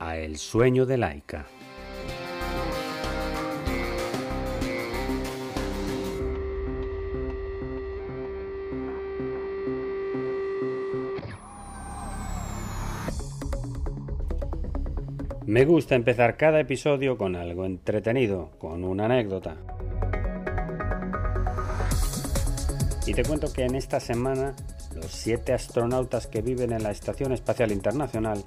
a El sueño de Laika. Me gusta empezar cada episodio con algo entretenido, con una anécdota. Y te cuento que en esta semana los siete astronautas que viven en la Estación Espacial Internacional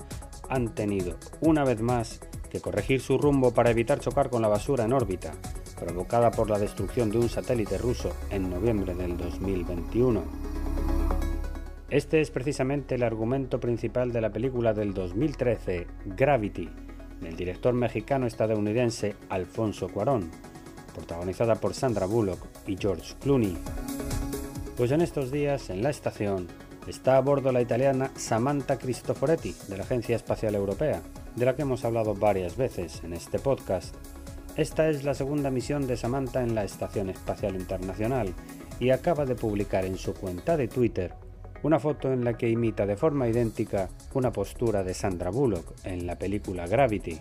han tenido, una vez más, que corregir su rumbo para evitar chocar con la basura en órbita, provocada por la destrucción de un satélite ruso en noviembre del 2021. Este es precisamente el argumento principal de la película del 2013, Gravity, del director mexicano-estadounidense Alfonso Cuarón, protagonizada por Sandra Bullock y George Clooney. Pues en estos días, en la estación, está a bordo la italiana Samantha Cristoforetti de la Agencia Espacial Europea, de la que hemos hablado varias veces en este podcast. Esta es la segunda misión de Samantha en la Estación Espacial Internacional y acaba de publicar en su cuenta de Twitter una foto en la que imita de forma idéntica una postura de Sandra Bullock en la película Gravity.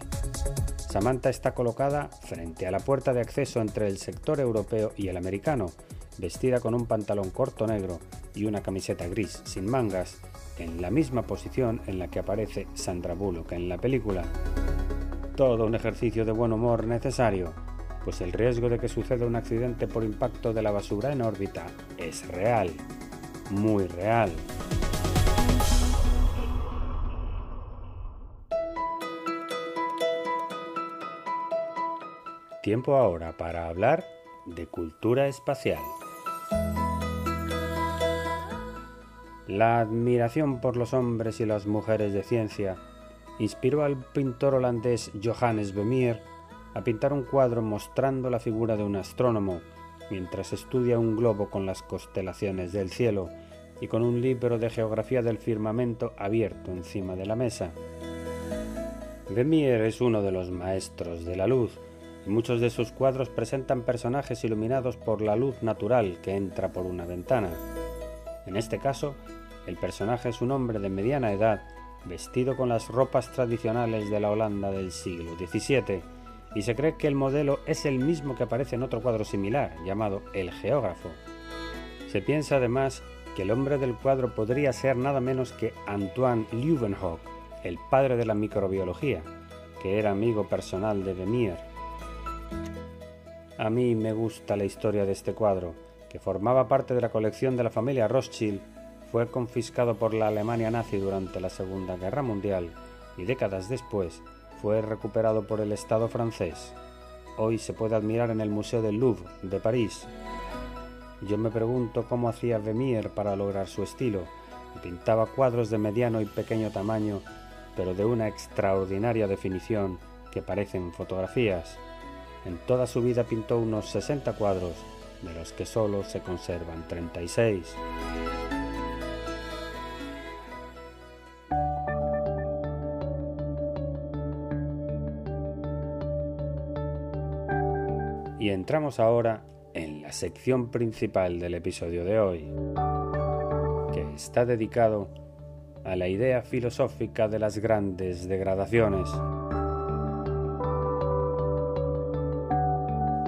Samantha está colocada frente a la puerta de acceso entre el sector europeo y el americano, vestida con un pantalón corto negro y una camiseta gris sin mangas, en la misma posición en la que aparece Sandra Bullock en la película. Todo un ejercicio de buen humor necesario, pues el riesgo de que suceda un accidente por impacto de la basura en órbita es real, muy real. Tiempo ahora para hablar de cultura espacial. La admiración por los hombres y las mujeres de ciencia inspiró al pintor holandés Johannes Vermeer a pintar un cuadro mostrando la figura de un astrónomo mientras estudia un globo con las constelaciones del cielo y con un libro de geografía del firmamento abierto encima de la mesa. Vermeer es uno de los maestros de la luz y muchos de sus cuadros presentan personajes iluminados por la luz natural que entra por una ventana. En este caso, el personaje es un hombre de mediana edad, vestido con las ropas tradicionales de la Holanda del siglo XVII, y se cree que el modelo es el mismo que aparece en otro cuadro similar, llamado El Geógrafo. Se piensa además que el hombre del cuadro podría ser nada menos que Antoine Leeuwenhoek, el padre de la microbiología, que era amigo personal de Vermeer. A mí me gusta la historia de este cuadro, que formaba parte de la colección de la familia Rothschild, fue confiscado por la Alemania nazi durante la Segunda Guerra Mundial y décadas después fue recuperado por el Estado francés. Hoy se puede admirar en el Museo del Louvre de París. Yo me pregunto cómo hacía Vermeer para lograr su estilo. Pintaba cuadros de mediano y pequeño tamaño, pero de una extraordinaria definición que parecen fotografías. En toda su vida pintó unos 60 cuadros de los que solo se conservan 36. Entramos ahora en la sección principal del episodio de hoy, que está dedicado a la idea filosófica de las grandes degradaciones.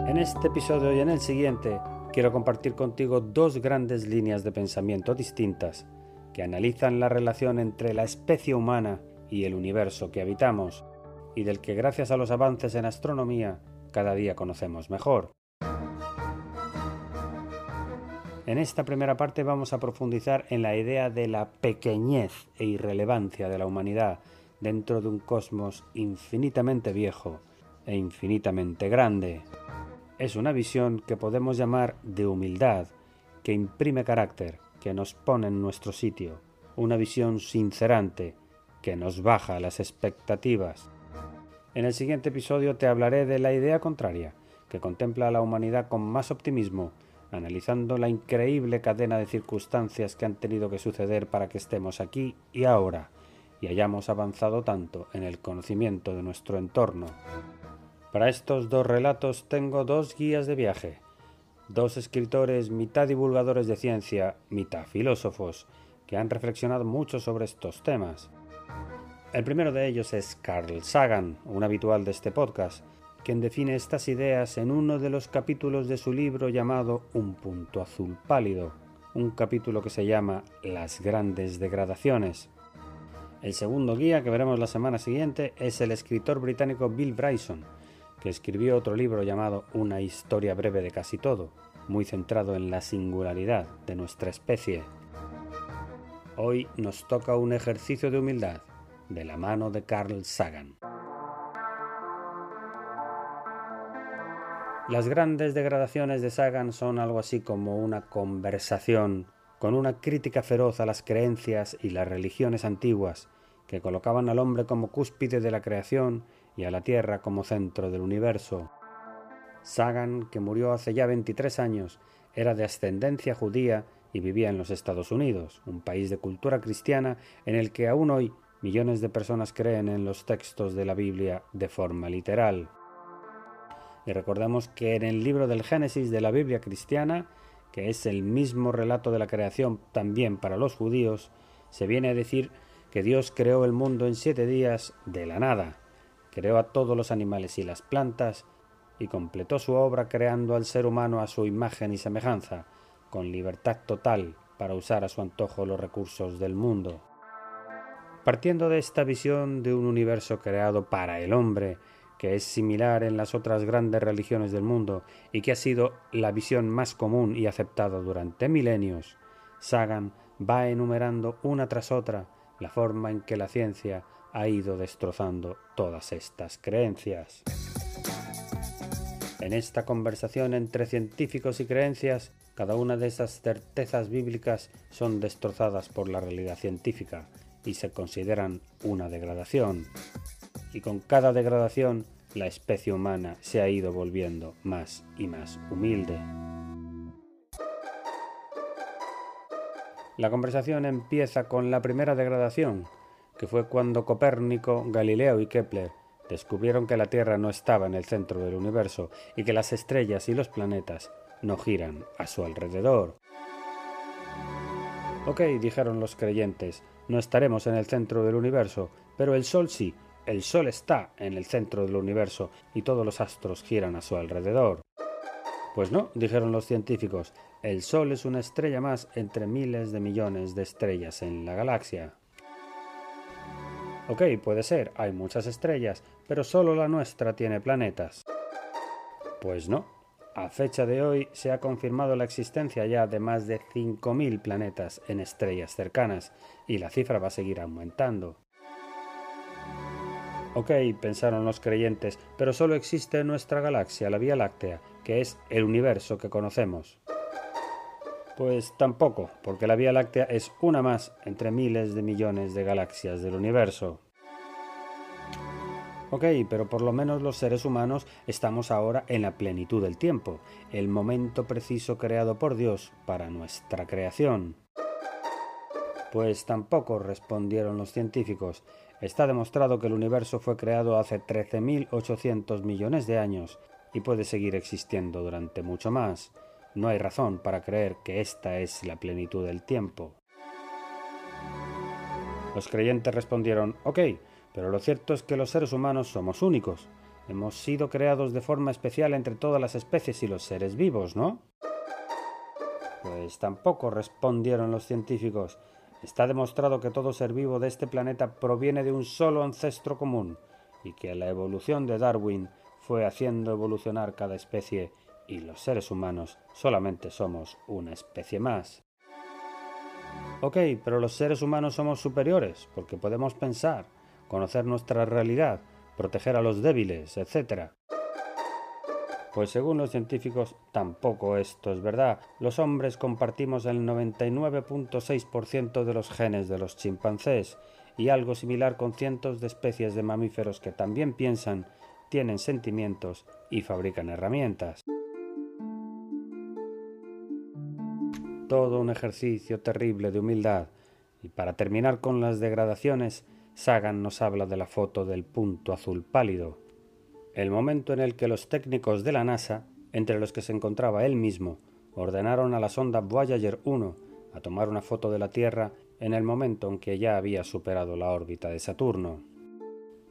En este episodio y en el siguiente quiero compartir contigo dos grandes líneas de pensamiento distintas que analizan la relación entre la especie humana y el universo que habitamos y del que gracias a los avances en astronomía cada día conocemos mejor. En esta primera parte vamos a profundizar en la idea de la pequeñez e irrelevancia de la humanidad dentro de un cosmos infinitamente viejo e infinitamente grande es una visión que podemos llamar de humildad, que imprime carácter, que nos pone en nuestro sitio, una visión sincerante, que nos baja las expectativas. En el siguiente episodio te hablaré de la idea contraria, que contempla a la humanidad con más optimismo, analizando la increíble cadena de circunstancias que han tenido que suceder para que estemos aquí y ahora, y hayamos avanzado tanto en el conocimiento de nuestro entorno. Para estos dos relatos tengo dos guías de viaje, dos escritores mitad divulgadores de ciencia, mitad filósofos, que han reflexionado mucho sobre estos temas. El primero de ellos es Carl Sagan, un habitual de este podcast, quien define estas ideas en uno de los capítulos de su libro llamado Un punto azul pálido, un capítulo que se llama Las grandes degradaciones. El segundo guía que veremos la semana siguiente es el escritor británico Bill Bryson, que escribió otro libro llamado Una historia breve de casi todo, muy centrado en la singularidad de nuestra especie. Hoy nos toca un ejercicio de humildad de la mano de Carl Sagan. Las grandes degradaciones de Sagan son algo así como una conversación con una crítica feroz a las creencias y las religiones antiguas que colocaban al hombre como cúspide de la creación y a la Tierra como centro del universo. Sagan, que murió hace ya 23 años, era de ascendencia judía y vivía en los Estados Unidos, un país de cultura cristiana en el que aún hoy millones de personas creen en los textos de la Biblia de forma literal. Y recordemos que en el libro del Génesis de la Biblia cristiana, que es el mismo relato de la creación también para los judíos, se viene a decir que Dios creó el mundo en siete días de la nada, creó a todos los animales y las plantas, y completó su obra creando al ser humano a su imagen y semejanza, con libertad total para usar a su antojo los recursos del mundo. Partiendo de esta visión de un universo creado para el hombre, que es similar en las otras grandes religiones del mundo y que ha sido la visión más común y aceptada durante milenios, Sagan va enumerando una tras otra la forma en que la ciencia ha ido destrozando todas estas creencias. En esta conversación entre científicos y creencias, cada una de esas certezas bíblicas son destrozadas por la realidad científica, y se consideran una degradación. Y con cada degradación la especie humana se ha ido volviendo más y más humilde. La conversación empieza con la primera degradación, que fue cuando Copérnico, Galileo y Kepler descubrieron que la Tierra no estaba en el centro del universo y que las estrellas y los planetas no giran a su alrededor. Ok, dijeron los creyentes, no estaremos en el centro del universo, pero el Sol sí, el Sol está en el centro del universo y todos los astros giran a su alrededor. Pues no, dijeron los científicos, el Sol es una estrella más entre miles de millones de estrellas en la galaxia. Ok, puede ser, hay muchas estrellas, pero solo la nuestra tiene planetas. Pues no, a fecha de hoy se ha confirmado la existencia ya de más de 5.000 planetas en estrellas cercanas y la cifra va a seguir aumentando. Ok, pensaron los creyentes, pero solo existe nuestra galaxia, la Vía Láctea, que es el universo que conocemos. Pues tampoco, porque la Vía Láctea es una más entre miles de millones de galaxias del universo. Ok, pero por lo menos los seres humanos estamos ahora en la plenitud del tiempo, el momento preciso creado por Dios para nuestra creación. Pues tampoco respondieron los científicos. Está demostrado que el universo fue creado hace 13.800 millones de años y puede seguir existiendo durante mucho más. No hay razón para creer que esta es la plenitud del tiempo. Los creyentes respondieron, ok, pero lo cierto es que los seres humanos somos únicos. Hemos sido creados de forma especial entre todas las especies y los seres vivos, ¿no? Pues tampoco respondieron los científicos. Está demostrado que todo ser vivo de este planeta proviene de un solo ancestro común y que la evolución de Darwin fue haciendo evolucionar cada especie y los seres humanos solamente somos una especie más. Ok, pero los seres humanos somos superiores porque podemos pensar, conocer nuestra realidad, proteger a los débiles, etc. Pues según los científicos, tampoco esto es verdad. Los hombres compartimos el 99.6% de los genes de los chimpancés y algo similar con cientos de especies de mamíferos que también piensan, tienen sentimientos y fabrican herramientas. Todo un ejercicio terrible de humildad. Y para terminar con las degradaciones, Sagan nos habla de la foto del punto azul pálido, el momento en el que los técnicos de la NASA, entre los que se encontraba él mismo, ordenaron a la sonda Voyager 1 a tomar una foto de la Tierra en el momento en que ya había superado la órbita de Saturno.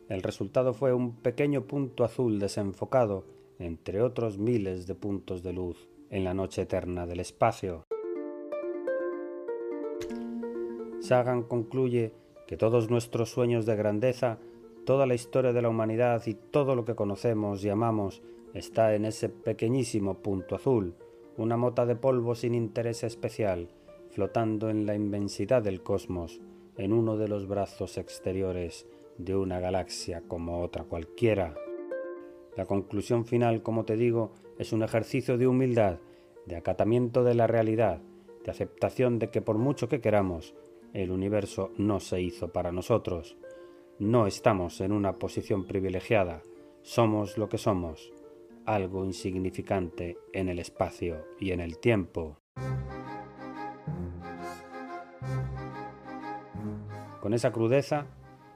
El resultado fue un pequeño punto azul desenfocado entre otros miles de puntos de luz en la noche eterna del espacio. Sagan concluye que todos nuestros sueños de grandeza, toda la historia de la humanidad y todo lo que conocemos y amamos está en ese pequeñísimo punto azul, una mota de polvo sin interés especial, flotando en la inmensidad del cosmos, en uno de los brazos exteriores de una galaxia como otra cualquiera. La conclusión final, como te digo, es un ejercicio de humildad, de acatamiento de la realidad, de aceptación de que por mucho que queramos, el universo no se hizo para nosotros. No estamos en una posición privilegiada. Somos lo que somos, algo insignificante en el espacio y en el tiempo. Con esa crudeza,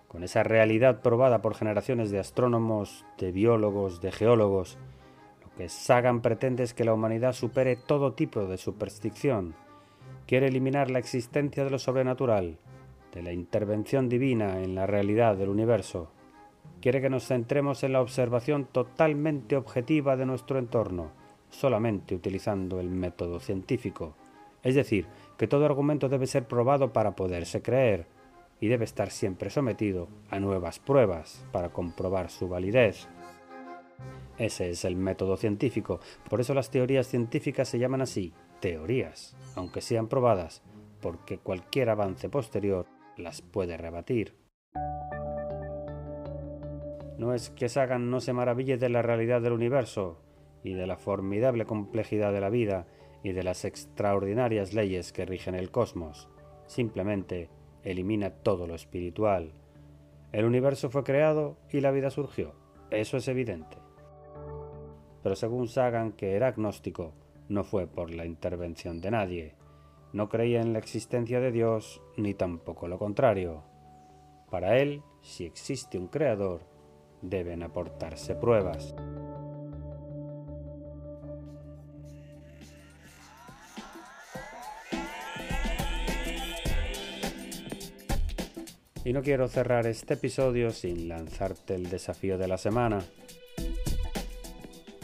con esa realidad probada por generaciones de astrónomos, de biólogos, de geólogos, lo que Sagan pretende es que la humanidad supere todo tipo de superstición, quiere eliminar la existencia de lo sobrenatural, de la intervención divina en la realidad del universo. Quiere que nos centremos en la observación totalmente objetiva de nuestro entorno, solamente utilizando el método científico. Es decir, que todo argumento debe ser probado para poderse creer, y debe estar siempre sometido a nuevas pruebas para comprobar su validez. Ese es el método científico, por eso las teorías científicas se llaman así, teorías, aunque sean probadas, porque cualquier avance posterior las puede rebatir. No es que Sagan no se maraville de la realidad del universo y de la formidable complejidad de la vida y de las extraordinarias leyes que rigen el cosmos, simplemente elimina todo lo espiritual. El universo fue creado y la vida surgió, eso es evidente. Pero según Sagan, que era agnóstico, no fue por la intervención de nadie. No creía en la existencia de Dios ni tampoco lo contrario. Para él, si existe un creador, deben aportarse pruebas. Y no quiero cerrar este episodio sin lanzarte el desafío de la semana,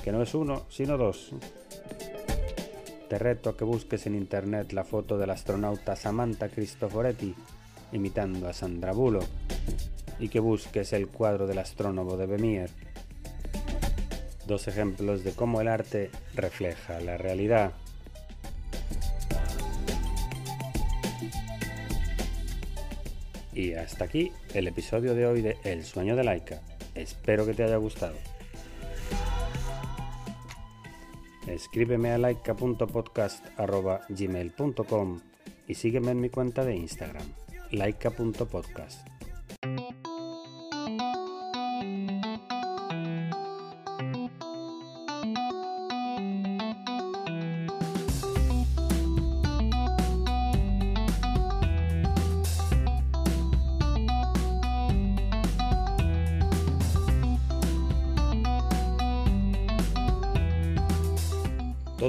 que no es uno, sino dos. Te reto a que busques en internet la foto del astronauta Samantha Cristoforetti imitando a Sandra Bullock y que busques el cuadro del astrónomo de Vermeer. Dos ejemplos de cómo el arte refleja la realidad. Y hasta aquí el episodio de hoy de El sueño de Laika. Espero que te haya gustado. Escríbeme a laika.podcast.gmail.com y sígueme en mi cuenta de Instagram, laika.podcast.